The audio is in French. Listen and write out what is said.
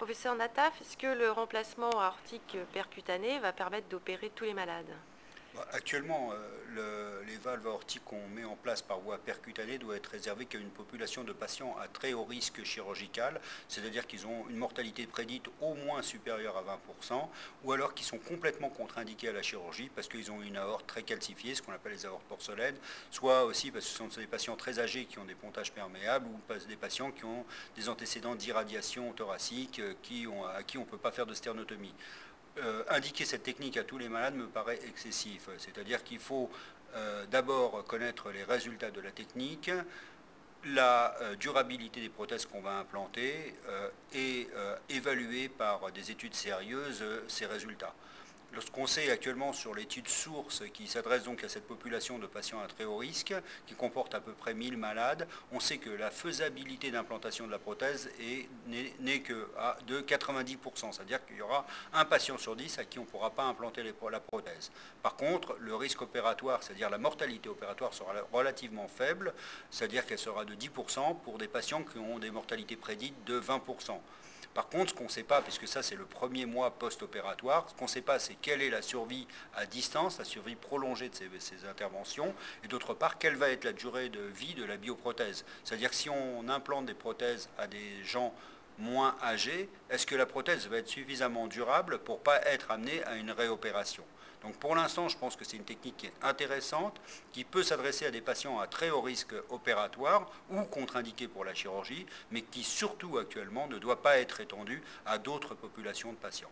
Professeur Nataf, est-ce que le remplacement aortique percutané va permettre d'opérer tous les malades? Actuellement, euh, les valves aortiques qu'on met en place par voie percutanée doivent être réservées qu'à une population de patients à très haut risque chirurgical, c'est-à-dire qu'ils ont une mortalité prédite au moins supérieure à 20%, ou alors qu'ils sont complètement contre-indiqués à la chirurgie parce qu'ils ont une aorte très calcifiée, ce qu'on appelle les aortes porcelaines, soit aussi parce que ce sont des patients très âgés qui ont des pontages perméables, ou des patients qui ont des antécédents d'irradiation thoracique euh, à qui on ne peut pas faire de sternotomie. Euh, indiquer cette technique à tous les malades me paraît excessif. C'est-à-dire qu'il faut euh, d'abord connaître les résultats de la technique, la euh, durabilité des prothèses qu'on va implanter et évaluer par des études sérieuses ces résultats. Lorsqu'on sait actuellement sur l'étude source qui s'adresse donc à cette population de patients à très haut risque, qui comporte à peu près 1000 malades, on sait que la faisabilité d'implantation de la prothèse n'est que de 90%, c'est-à-dire qu'il y aura un patient sur 10 à qui on ne pourra pas implanter la prothèse. Par contre, le risque opératoire, c'est-à-dire la mortalité opératoire sera relativement faible, c'est-à-dire qu'elle sera de 10% pour des patients qui ont des mortalités prédites de 20%. Par contre, ce qu'on ne sait pas, puisque ça c'est le premier mois post-opératoire, ce qu'on ne sait pas c'est quelle est la survie à distance, la survie prolongée de ces, interventions, et d'autre part, quelle va être la durée de vie de la bioprothèse. C'est-à-dire que si on implante des prothèses à des gens moins âgés, est-ce que la prothèse va être suffisamment durable pour ne pas être amenée à une réopération? Donc pour l'instant, je pense que c'est une technique qui est intéressante, qui peut s'adresser à des patients à très haut risque opératoire ou contre-indiqués pour la chirurgie, mais qui surtout actuellement ne doit pas être étendue à d'autres populations de patients.